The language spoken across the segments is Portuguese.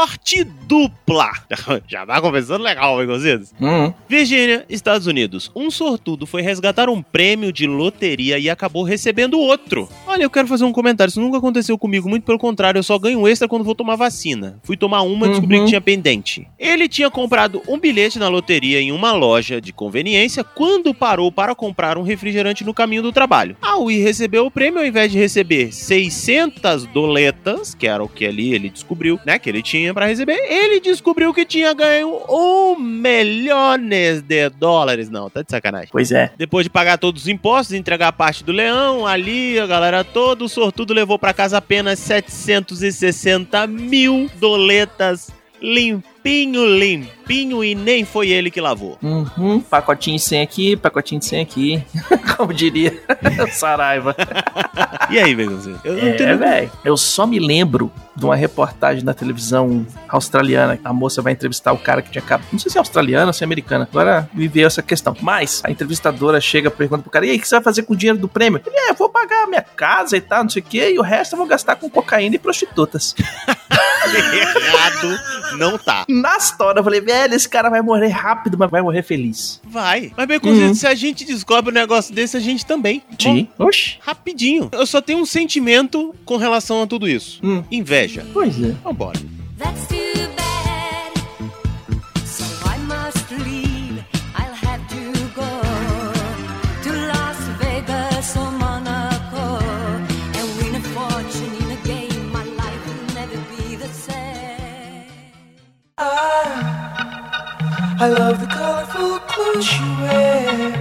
Sorte dupla. Já vai começando legal, Begonzitos. Uhum. Virgínia, Estados Unidos. Um sortudo foi resgatar um prêmio de loteria e acabou recebendo outro. Olha, eu quero fazer um comentário. Isso nunca aconteceu comigo. Muito pelo contrário, eu só ganho extra quando vou tomar vacina. Fui tomar uma e descobri Uhum. que tinha pendente. Ele tinha comprado um bilhete na loteria em uma loja de conveniência quando parou para comprar um refrigerante no caminho do trabalho. Ao ir receber o prêmio, ao invés de receber 600 doletas, que era o que ali ele descobriu, né, que ele tinha para receber, ele descobriu que tinha ganho um milhões de dólares. Não, tá de sacanagem. Pois é. Depois de pagar todos os impostos, entregar a parte do leão, ali, a galera toda, o sortudo levou pra casa apenas 760 mil doletas limpinho, limpinho, e nem foi ele que lavou. Uhum. Pacotinho de 100 aqui, pacotinho de 100 aqui. Como diria Saraiva. E aí, Begonzinho? Eu não É, tenho velho. Eu só me lembro de uma reportagem na televisão australiana. A moça vai entrevistar o cara que tinha acabado. Não sei se é australiana ou se é americana. Agora me veio essa questão. Mas a entrevistadora chega e pergunta pro cara: e aí, o que você vai fazer com o dinheiro do prêmio? Ele é, eu vou pagar a minha casa e tal, não sei o quê, e o resto eu vou gastar com cocaína e prostitutas. errado, não tá. Na história, eu falei, velho, esse cara vai morrer rápido, mas vai morrer feliz. Vai. Mas, Begonzinho, Uhum. se a gente descobre um negócio desse, a gente também. Sim. Oxi. Bom, rapidinho. Eu só tenho um sentimento com relação a tudo isso. Hum. Inveja. Pois é. Vambora. That's too I love the colorful clothes she wears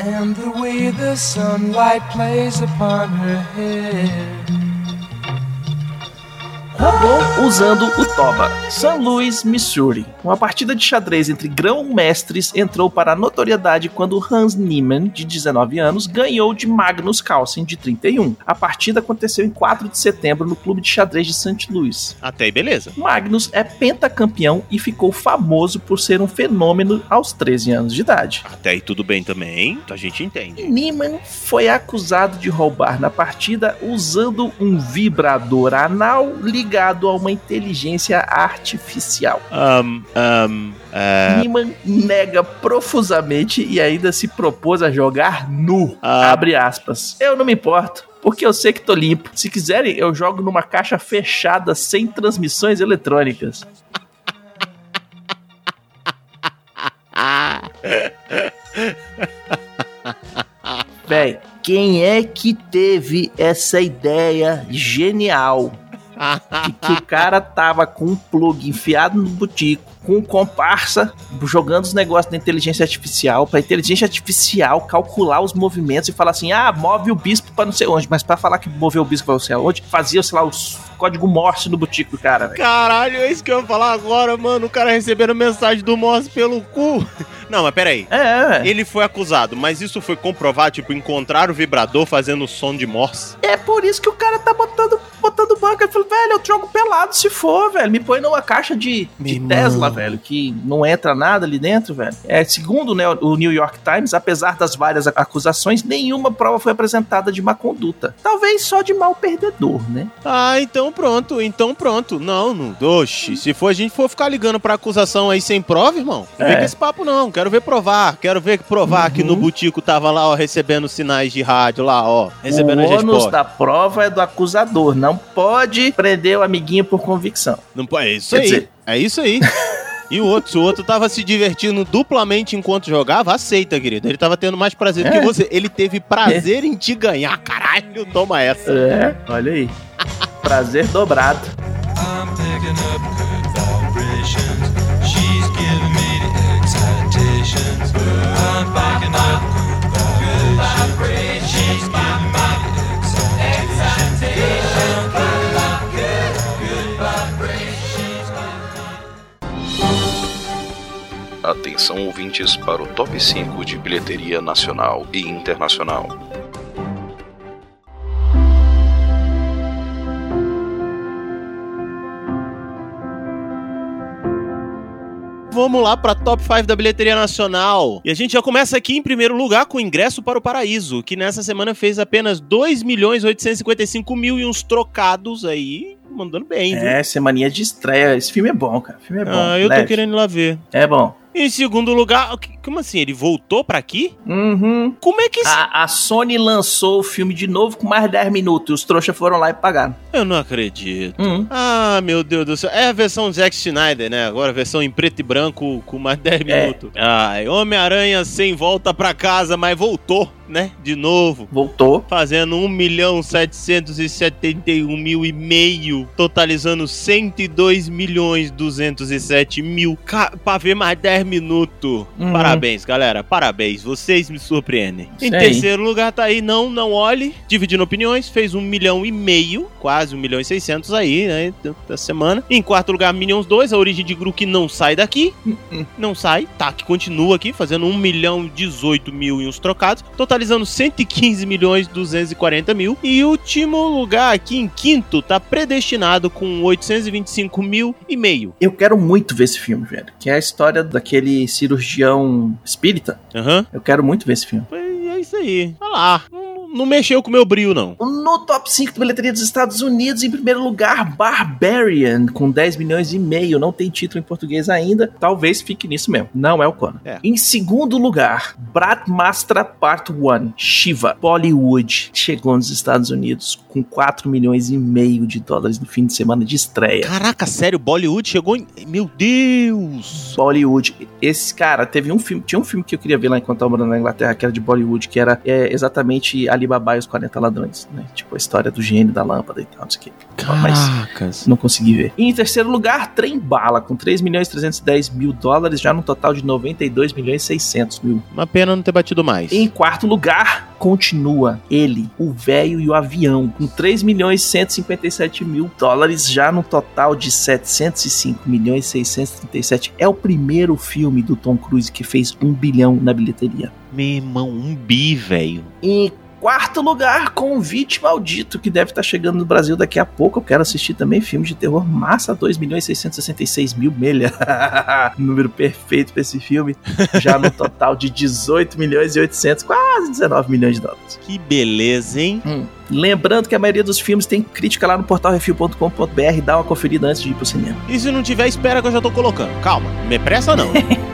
and the way the sunlight plays upon her hair. Usando o Toba. St. Louis, Missouri. Uma partida de xadrez entre grão-mestres entrou para a notoriedade quando Hans Niemann, de 19 anos, ganhou de Magnus Carlsen, de 31. A partida aconteceu em 4 de setembro no clube de xadrez de St. Louis. Até aí, beleza. Magnus é pentacampeão e ficou famoso por ser um fenômeno aos 13 anos de idade. Até aí tudo bem também. A gente entende. Niemann foi acusado de roubar na partida usando um vibrador anal ligado a uma inteligência artificial. Um, um, é... Niemann nega profusamente e ainda se propôs a jogar nu. Ah. Abre aspas. Eu não me importo. Porque eu sei que tô limpo. Se quiserem, eu jogo numa caixa fechada sem transmissões eletrônicas. Véi, quem é que teve essa ideia genial? Que, o cara tava com um plug enfiado no butico, com um comparsa, jogando os negócios da inteligência artificial, pra inteligência artificial calcular os movimentos e falar assim: ah, move o bispo pra não sei onde. Mas pra falar que moveu o bispo pra não sei onde, fazia, sei lá, os código Morse no butico do cara, velho. Caralho, é isso que eu ia falar agora, mano. O cara recebendo mensagem do Morse pelo cu. Não, mas peraí. É, é. Ele foi acusado, mas isso foi comprovado, tipo, encontrar o vibrador fazendo som de Morse. É por isso que o cara tá botando, botando banca. Ele falou, velho, eu jogo pelado se for, velho. Me põe numa caixa de, de irmão. Tesla, velho, que não entra nada ali dentro, velho. É, segundo né, o New York Times, apesar das várias acusações, nenhuma prova foi apresentada de má conduta. Talvez só de mal perdedor, né? Ah, então pronto, então pronto. Não, não. Oxi, se for a gente for ficar ligando pra acusação aí sem prova, irmão, não vem É. com esse papo não. Quero ver provar. Quero ver provar que no butico tava lá, ó, recebendo sinais de rádio lá, ó, recebendo o ônus respostas. da prova é do acusador. Não pode prender o amiguinho por convicção. Não pode, é isso Quer aí. dizer- É isso aí. E o outro, se o outro tava se divertindo duplamente enquanto jogava, aceita, querido. Ele tava tendo mais prazer do É. que você. Ele teve prazer em te ganhar. Caralho, toma essa. É, olha aí. Prazer dobrado. I'm picking up Atenção ouvintes para o top 5 de bilheteria nacional e internacional. Vamos lá pra top 5 da bilheteria nacional. E a gente já começa aqui em primeiro lugar com o Ingresso para o Paraíso, que nessa semana fez apenas 2 milhões 855 mil e uns trocados aí, mandando bem, viu? É, semaninha de estreia. Esse filme é bom, cara. O filme é bom. Ah, eu tô leve. querendo ir lá ver. É bom. Em segundo lugar, como assim? Ele voltou pra aqui? Uhum. Como é que. A, a Sony lançou o filme de novo com mais 10 minutos. E os trouxas foram lá e pagaram. Eu não acredito. Uhum. Ah, meu Deus do céu. É a versão Zack Snyder, né? Agora a versão em preto e branco com mais 10 É. minutos. Ai, Homem-Aranha sem volta pra casa, mas voltou, né? De novo. Voltou. Fazendo 1 milhão 771 mil e meio, totalizando 102 milhões 207 mil, ca- pra ver mais 10 minutos. Uhum. Parabéns, galera, parabéns, vocês me surpreendem. Isso em terceiro lugar tá aí, não, não olhe, dividindo opiniões, fez 1 milhão e meio, quase 1 milhão e 600 aí, né, da semana. Em quarto lugar, Minions 2, a origem de Gru que não sai daqui, Uhum. não sai, tá, que continua aqui, fazendo 1 milhão e 18 mil e uns trocados, totalizando 115 milhões 240 mil. E último lugar aqui, em quinto, tá predestinado com 825 mil e meio. Eu quero muito ver esse filme, velho. Que é a história daquele cirurgião espírita. Aham. Eu quero muito ver esse filme. É isso aí. Olha lá. Não, mexeu com o meu brilho, não. No top 5 da bilheteria dos Estados Unidos, em primeiro lugar, Barbarian, com 10 milhões e meio. Não tem título em português ainda. Talvez fique nisso mesmo. Não é o Conan. É. Em segundo lugar, Brahmastra Part 1, Shiva, Bollywood. Chegou nos Estados Unidos com 4 milhões e meio de dólares no fim de semana de estreia. Caraca, sério, Bollywood chegou em. Meu Deus! Bollywood. Esse cara teve um filme, tinha um filme que eu queria ver lá enquanto eu morando na Inglaterra, que era de Bollywood, que era é, exatamente Alibaba e os 40 ladrões, né? Tipo a história do gênio da lâmpada e tal, não sei o que. Mas Caracas. não consegui ver. E em terceiro lugar, Trem Bala, com 3 milhões e 310 mil dólares, já no total de 92 milhões e 600 mil. Uma pena não ter batido mais. Em quarto lugar, continua ele, o velho e o avião, com 3 milhões e 157 mil dólares, já no total de 705 milhões e 637. É o primeiro filme do Tom Cruise que fez um bilhão na bilheteria. Meu irmão, um bi, velho. Em quarto lugar, Convite Maldito, que deve estar chegando no Brasil daqui a pouco. Eu quero assistir também filme de terror massa, 2 milhões e 666 mil melha. Número perfeito pra esse filme. Já no total de 18 milhões e 800, quase 19 milhões de dólares. Que beleza, hein? Hum. Lembrando que a maioria dos filmes tem crítica lá no portal refil.com.br. Dá uma conferida antes de ir pro cinema. E se não tiver, espera que eu já tô colocando. Calma, não me pressa não.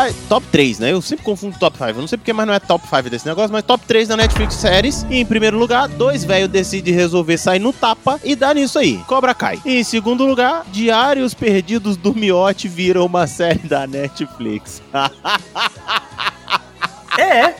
top 5. Top 3, né? Eu sempre confundo top 5. Eu não sei porque, mas não é top 5 desse negócio, mas top 3 da Netflix séries. E em primeiro lugar, dois velhos decidem resolver sair no tapa e dar nisso aí. Cobra cai. E em segundo lugar, Diários Perdidos do Miote viram uma série da Netflix. É,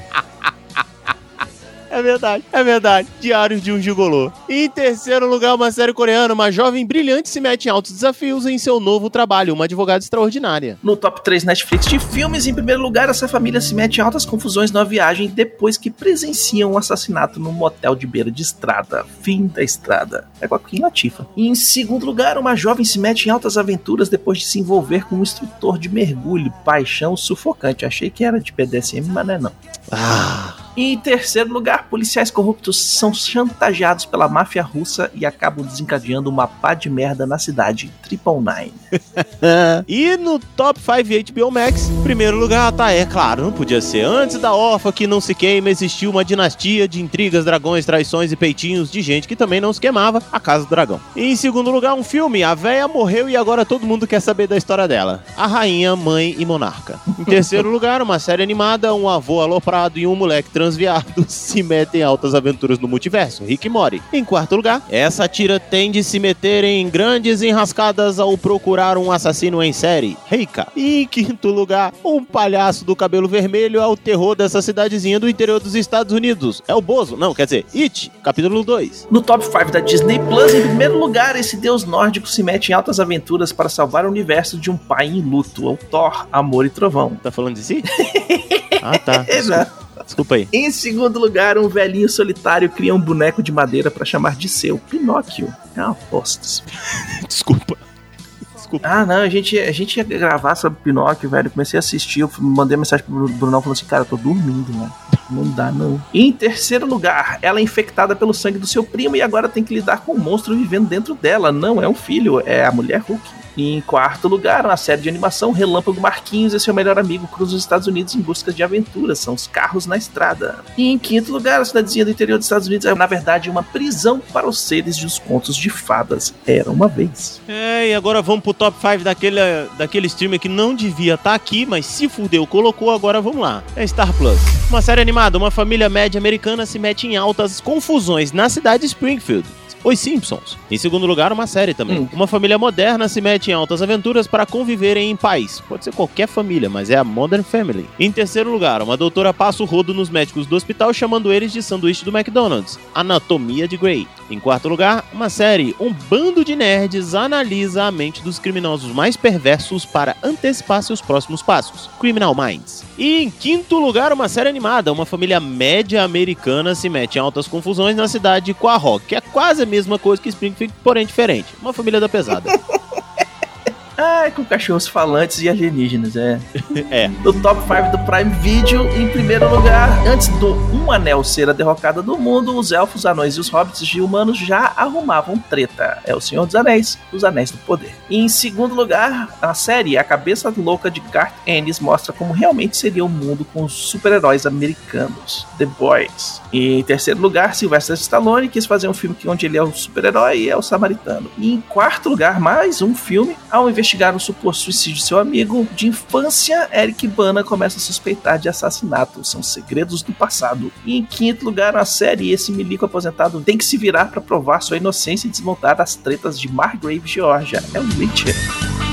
É verdade, é verdade. Diários de um gigolô. Em terceiro lugar, uma série coreana. Uma jovem brilhante se mete em altos desafios em seu novo trabalho, uma advogada extraordinária. No top 3 Netflix de filmes, em primeiro lugar, essa família se mete em altas confusões na viagem depois que presenciam um assassinato num motel de beira de estrada. Fim da estrada. É com a. E em segundo lugar, uma jovem se mete em altas aventuras depois de se envolver com um instrutor de mergulho. Paixão sufocante. Achei que era de PDSM, mas não é não. Ah. E em terceiro lugar, policiais corruptos são chantageados pela máfia russa e acabam desencadeando uma pá de merda na cidade. Triple Nine. e no top 5 HBO Max, primeiro lugar, tá, é claro, não podia ser. Antes da órfã que não se queima, existiu uma dinastia de intrigas, dragões, traições e peitinhos de gente que também não se queimava, a Casa do Dragão. E em segundo lugar, um filme, a véia morreu e agora todo mundo quer saber da história dela. A Rainha, Mãe e Monarca. Em terceiro lugar, uma série animada, um avô aloprado e um moleque transviados se metem em altas aventuras no multiverso, Rick Morty. Em quarto lugar, essa tira tem de se meter em grandes enrascadas ao procurar um assassino em série, Reika. E em quinto lugar, um palhaço do cabelo vermelho é o terror dessa cidadezinha do interior dos Estados Unidos. É o Bozo, não, quer dizer, It, capítulo 2. No top 5 da Disney Plus, em primeiro lugar, esse deus nórdico se mete em altas aventuras para salvar o universo de um pai em luto, o Thor, Amor e Trovão. Tá falando de si? ah, tá. Exato. Desculpa aí. Em segundo lugar, um velhinho solitário cria um boneco de madeira para chamar de seu, Pinóquio. É uma aposta. Desculpa. Desculpa. Ah, não, a gente, a gente ia gravar sobre Pinóquio, velho. Comecei a assistir, eu mandei mensagem pro Brunão falando assim, cara, eu tô dormindo, mano. Não dá, não. Em terceiro lugar, ela é infectada pelo sangue do seu primo e agora tem que lidar com um monstro vivendo dentro dela. Não é um filho, é a mulher Hulk. E em quarto lugar, uma série de animação, Relâmpago Marquinhos e seu melhor amigo cruzam os Estados Unidos em busca de aventuras. São os carros na estrada. E em quinto lugar, a cidadezinha do interior dos Estados Unidos é, na verdade, uma prisão para os seres de os contos de fadas. Era uma vez. É, e agora vamos pro top 5 daquele, daquele streamer que não devia estar aqui, mas se fudeu, colocou, agora vamos lá. É Star Plus. Uma série animada, uma família média americana se mete em altas confusões na cidade de Springfield. Os Simpsons. Em segundo lugar, uma série também. Hum. Uma família moderna se mete em altas aventuras para conviverem em paz. Pode ser qualquer família, mas é a Modern Family. Em terceiro lugar, uma doutora passa o rodo nos médicos do hospital chamando eles de sanduíche do McDonald's. Anatomia de Grey. Em quarto lugar, uma série. Um bando de nerds analisa a mente dos criminosos mais perversos para antecipar seus próximos passos. Criminal Minds. E em quinto lugar, uma série animada. Uma família média americana se mete em altas confusões na cidade de Quahog, que é quase a mesma coisa que Springfield, porém diferente. Uma família da pesada. Ai, com cachorros falantes e alienígenas, é. é. Do top 5 do Prime Video, em primeiro lugar, antes do Um Anel ser a derrocada do mundo, os elfos, anões e os hobbits de humanos já arrumavam treta. É o Senhor dos Anéis, os Anéis do Poder. E em segundo lugar, a série A Cabeça Louca de Garth Ennis mostra como realmente seria o mundo com os super-heróis americanos, The Boys. E em terceiro lugar, Sylvester Stallone quis fazer um filme que onde ele é o super-herói e é o samaritano. E em quarto lugar, mais um filme, ao investigar um suposto suicídio de seu amigo de infância, Eric Bana começa a suspeitar de assassinato. São segredos do passado. E em quinto lugar, a série Esse Milico Aposentado tem que se virar para provar sua inocência e desmontar as tretas de Margrave, Georgia. É o Witcher.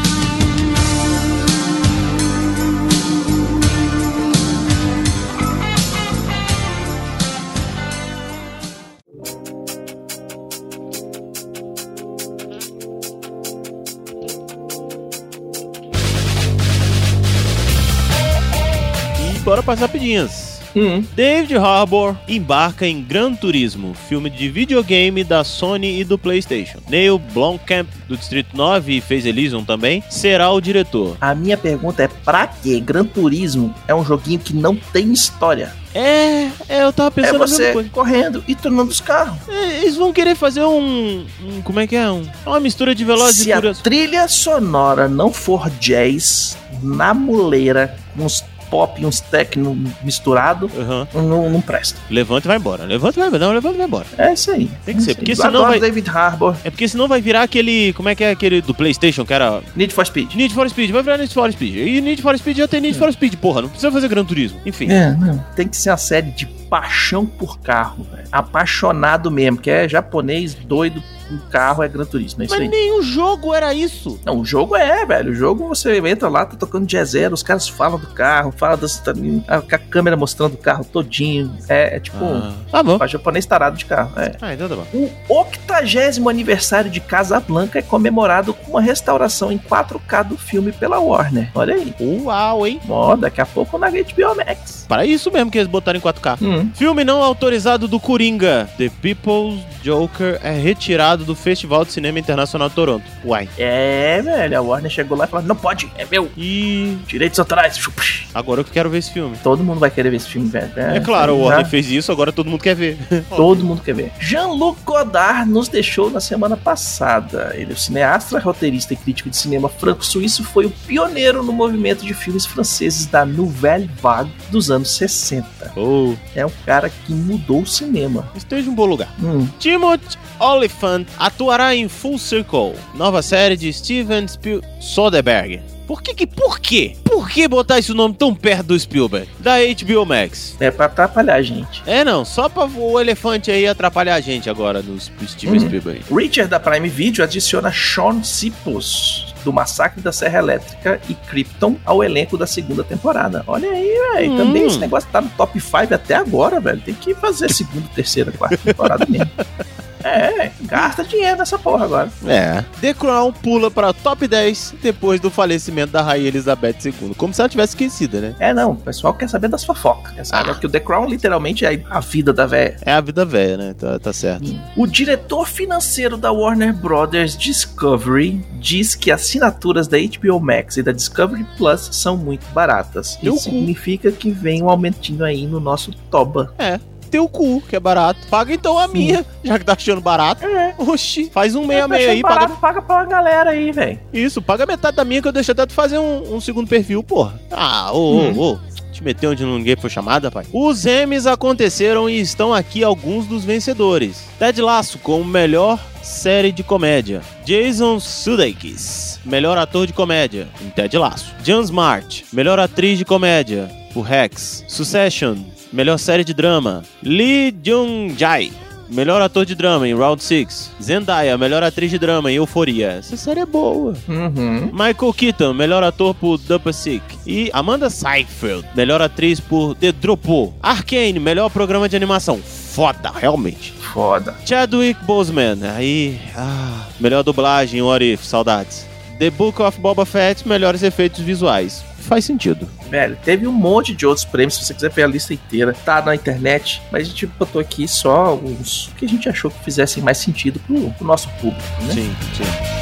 Para as rapidinhas. Hum. David Harbour embarca em Gran Turismo, filme de videogame da Sony e do PlayStation. Neil Blomkamp, do Distrito 9 e fez Elysium também, será o diretor. A minha pergunta é: pra quê? Gran Turismo é um joguinho que não tem história. É, é, eu tava É pensando a mesma você coisa. correndo e tornando os carros. É, eles vão querer fazer um, um- Como é que é? Um, uma mistura de Velozes Se e a Furiosos. trilha sonora não for jazz, na muleira, com uns pop e uns techno misturado, Aham. não, não presta. Levanta e vai embora. Levanta e vai embora. Não, levanta e vai embora. É isso aí. Tem que É ser, porque senão Adoro vai- David Harbour, É porque senão vai virar aquele. Como é que é aquele do PlayStation, que era. Need for Speed. Need for Speed. Vai virar Need for Speed. E Need for Speed já tem Need for Speed, porra. Não precisa fazer Gran Turismo. Enfim. É, não. Tem que ser uma série de paixão por carro, velho. Apaixonado mesmo, que é japonês doido com carro, é Gran Turismo. É isso Mas aí. nenhum jogo era isso. Não, o jogo é, velho. O jogo você entra lá, tá tocando jazz zero, os caras falam do carro, falam das, a, com a câmera mostrando o carro todinho. É, é tipo Ah, tá bom. um japonês tarado de carro. É. Ah, então tá bom. O 80 aniversário de Casablanca é comemorado com uma restauração em 4K do filme pela Warner. Olha aí. Uau, hein? Ó, daqui a pouco na HBO Max. Para isso mesmo que eles botaram em 4K. Hum. Filme não autorizado do Coringa. The People's Joker é retirado do Festival de Cinema Internacional de Toronto. Uai. É, velho. A Warner chegou lá e falou: não pode, é meu. E Direitos autorais. Chup. agora eu que quero ver esse filme. Todo mundo vai querer ver esse filme, velho. É, claro, o Warner fez isso, agora todo mundo quer ver. Todo mundo quer ver. Jean-Luc Godard nos deixou na semana passada. Ele é o cineasta, roteirista e crítico de cinema franco-suíço, foi o pioneiro no movimento de filmes franceses da Nouvelle Vague dos anos 60. Oh, É um cara que mudou o cinema. esteja em um bom lugar. Hum. Timothy Oliphant atuará em Full Circle, nova série de Steven Spiel Soderbergh. Por que que... Por quê? Por que botar esse nome tão perto do Spielberg? Da HBO Max. É pra atrapalhar a gente. É, não. Só pra o elefante aí atrapalhar a gente agora no Steven Uhum. Spielberg. Richard da Prime Video adiciona Sean Sipos do Massacre da Serra Elétrica e Krypton ao elenco da segunda temporada. Olha aí, velho. Hum. Também esse negócio tá no top 5 até agora, velho. Tem que fazer segunda, terceira, quarta temporada mesmo. É, gasta dinheiro nessa porra agora. É. The Crown pula pra top 10 depois do falecimento da Rainha Elizabeth II. Como se ela tivesse esquecida, né? É, não. O pessoal quer saber das fofocas. Quer saber que o The Crown literalmente é a vida da véia. É a vida velha, né? Tá, tá certo. O diretor financeiro da Warner Brothers Discovery diz que assinaturas da HBO Max e da Discovery Plus são muito baratas. Isso significa que vem um aumentinho aí no nosso toba. Teu cu, que é barato. Paga então a Sim. minha, já que tá achando barato. É. Oxi, faz um Tá meia meia aí, achando paga. barato, paga pra galera aí, velho. Isso, paga metade da minha que eu deixei até tu fazer um, um segundo perfil, porra. Ah, ô, ô, ô. Te meteu onde ninguém foi chamada, pai. Os Emmys aconteceram e estão aqui alguns dos vencedores. Ted Lasso como melhor série de comédia. Jason Sudeikis, melhor ator de comédia, em Ted Lasso. Jan Smart, melhor atriz de comédia, por Rex. Succession, melhor série de drama. Lee Jung-jae, melhor ator de drama em Round 6. Zendaya, melhor atriz de drama em Euforia. Essa série é boa. Uhum. Michael Keaton, melhor ator por Double Sick. E Amanda Seyfried, melhor atriz por The Dropo. Arcane, melhor programa de animação. Foda, realmente. Foda. Chadwick Boseman, aí... Ah, melhor dublagem, What If, saudades. The Book of Boba Fett, melhores efeitos visuais. Faz sentido. Velho, teve um monte de outros prêmios, se você quiser ver a lista inteira, tá na internet, mas a gente botou aqui só alguns que a gente achou que fizessem mais sentido pro, pro nosso público, né? Sim, sim.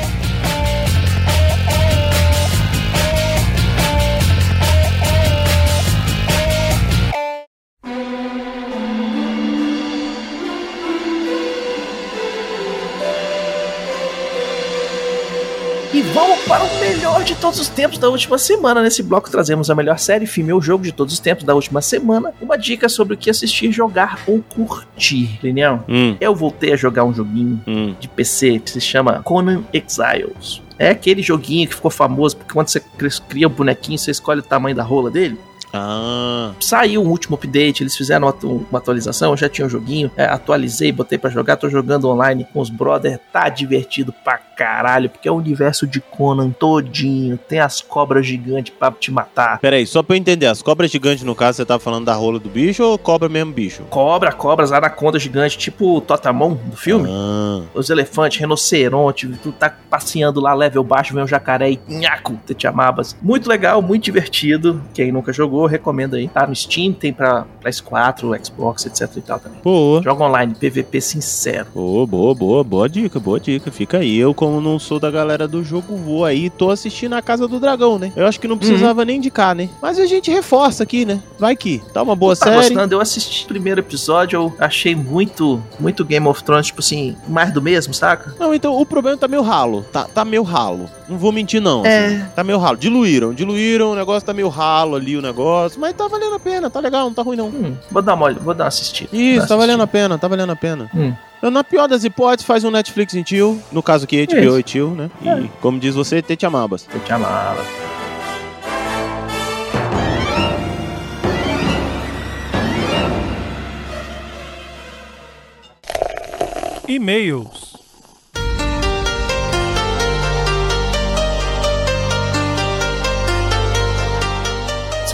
E vamos para o melhor de todos os tempos da última semana. Nesse bloco trazemos a melhor série, filme ou jogo de todos os tempos da última semana. Uma dica sobre o que assistir, jogar ou curtir. Daniel, Hum, eu voltei a jogar um joguinho hum. de PC que se chama Conan Exiles. É aquele joguinho que ficou famoso porque quando você cri- cria o bonequinho, você escolhe o tamanho da rola dele. Ah, Saiu um último update, eles fizeram uma atualização, eu já tinha o joguinho, é, atualizei, botei pra jogar, tô jogando online com os brother, tá divertido pra caralho, porque é o universo de Conan todinho, tem as cobras gigantes pra te matar. peraí, só pra eu entender, as cobras gigantes, no caso, você tá falando da rola do bicho ou cobra mesmo bicho? Cobra, cobras, anaconda gigante, tipo o Totamon do filme. Ah, Os elefantes, rinoceronte, tu tá passeando lá, level baixo, vem um jacaré e nhaco, te te amabas. Muito legal, muito divertido. Quem nunca jogou, recomendo aí. Tá no Steam, tem pra PS4, Xbox, etc e tal também. boa. Joga online, PVP sincero. Boa, boa, boa, boa dica, boa dica. Fica aí. Eu, como não sou da galera do jogo, vou aí, tô assistindo a Casa do Dragão, né? Eu acho que não precisava nem indicar, né? Mas a gente reforça aqui, né? Vai que. Tá uma boa tá série. gostando? Eu assisti o primeiro episódio, eu achei muito, muito Game of Thrones, tipo assim, mais do mesmo, saca? Não, então o problema tá meio ralo. Tá, tá meio ralo. Não vou mentir, não. É. assim. Tá meio ralo. Diluíram, diluíram, o negócio tá meio ralo ali, o negócio. Mas tá valendo a pena, tá legal, não tá ruim, não. Hum, vou dar uma olhada, vou dar uma assistida. Isso, Dar tá valendo a pena, tá valendo a pena. Hum. Eu, na pior das hipóteses, faz um Netflix em tio. No caso aqui, HBO Isso. e tio, né? E, É. como diz você, te amabas. Eu te amava. E-mails.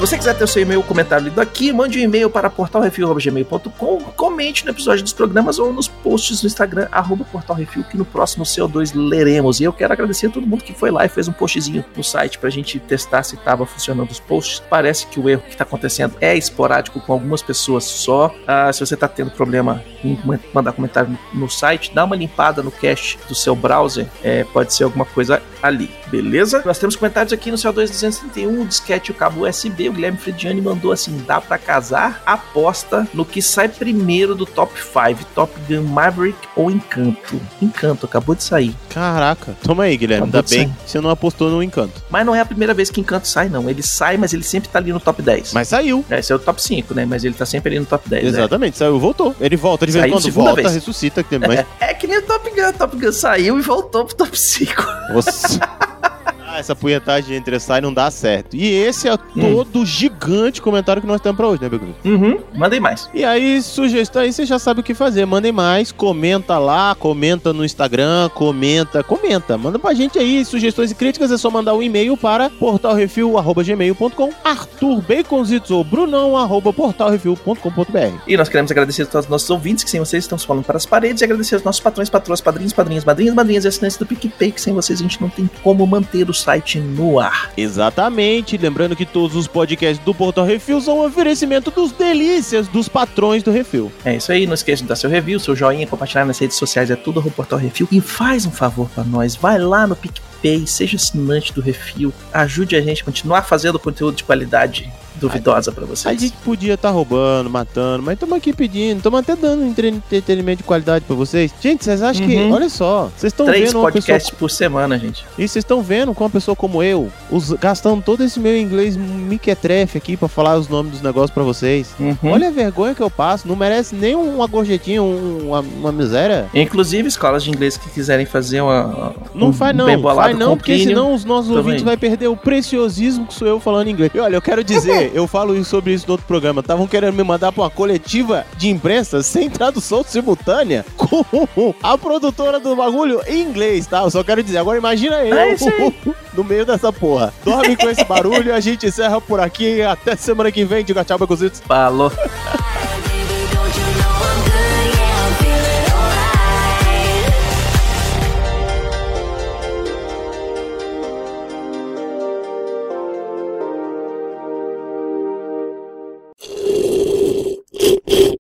Você quiser ter o seu e-mail comentário lido aqui, mande um e-mail para portalrefil.gmail.com, comente no episódio dos programas ou nos posts no Instagram, arroba portalrefil, que no próximo CO2 leremos. E eu quero agradecer a todo mundo que foi lá e fez um postzinho no site pra gente testar se estava funcionando os posts. Parece que o erro que está acontecendo é esporádico com algumas pessoas só. Ah, se você está tendo problema em mandar comentário no, site, dá uma limpada no cache do seu browser, é, pode ser alguma coisa ali, beleza? Nós temos comentários aqui no CO2 231, o disquete o cabo USB. O Guilherme Frediani mandou assim: dá pra casar? Aposta no que sai primeiro do top 5: Top Gun Maverick ou Encanto? Encanto, acabou de sair. Caraca. Toma aí, Guilherme. Acabou Ainda bem sair. que você não apostou no encanto. Mas não é a primeira vez que Encanto sai, não. Ele sai, mas ele sempre tá ali no top 10. Mas saiu. É, Esse é o top 5, né? Mas ele tá sempre ali no top 10. né? Exatamente, saiu, voltou. Ele volta de vez em quando, volta, vez. ressuscita. Mas... É, é que nem o Top Gun. Top Gun saiu e voltou pro top 5. Nossa. Essa punhetagem entre sai não dá certo. E esse é todo gigante comentário que nós temos pra hoje, né, Begru? Uhum, mandem mais. E aí, sugestão aí, você já sabe o que fazer. Mandem mais, comenta lá, comenta no Instagram, comenta, comenta. Manda pra gente aí sugestões e críticas, é só mandar um e-mail para portalrefil.gmail.com Arthur Baconzitos ou brunão arroba portalrefil.com.br E nós queremos agradecer a todos os nossos ouvintes, que sem vocês estão se falando para as paredes, e agradecer aos nossos patrões, patroas, padrinhos, padrinhas, madrinhas, madrinhas e assinantes do PicPay, que sem vocês a gente não tem como manter o site no ar. Exatamente, lembrando que todos os podcasts do Portal Refil são um oferecimento dos delícias dos patrões do Refil. É isso aí, não esqueça de dar seu review, seu joinha, compartilhar nas redes sociais, é tudo arroba Portal Refil. E faz um favor pra nós, vai lá no PicPay, seja assinante do Refil, ajude a gente a continuar fazendo conteúdo de qualidade duvidosa pra A vocês. gente podia estar roubando, matando, mas estamos aqui pedindo, estamos até dando entre- entretenimento de qualidade pra vocês. Gente, vocês acham que, Uhum. olha só, vocês estão Três vendo uma pessoa podcasts por semana, gente. E vocês estão vendo com uma pessoa como eu, us- gastando todo esse meu inglês miquetrefe aqui pra falar os nomes dos negócios pra vocês. Uhum. Olha a vergonha que eu passo, não merece nem uma gorjetinha, um- uma, uma miséria. Inclusive, escolas de inglês que quiserem fazer uma. Não um faz não, faz não, porque senão os nossos ouvintes vai perder o preciosismo que sou eu falando inglês. E olha, eu quero dizer, eu falo isso sobre isso no outro programa, estavam querendo me mandar pra uma coletiva de imprensa sem tradução simultânea com a produtora do bagulho em inglês, tá? Eu só quero dizer, agora imagina eu É no meio dessa porra. Dorme com esse barulho, a gente encerra por aqui, até semana que vem, diga tchau, Becositos. Falou.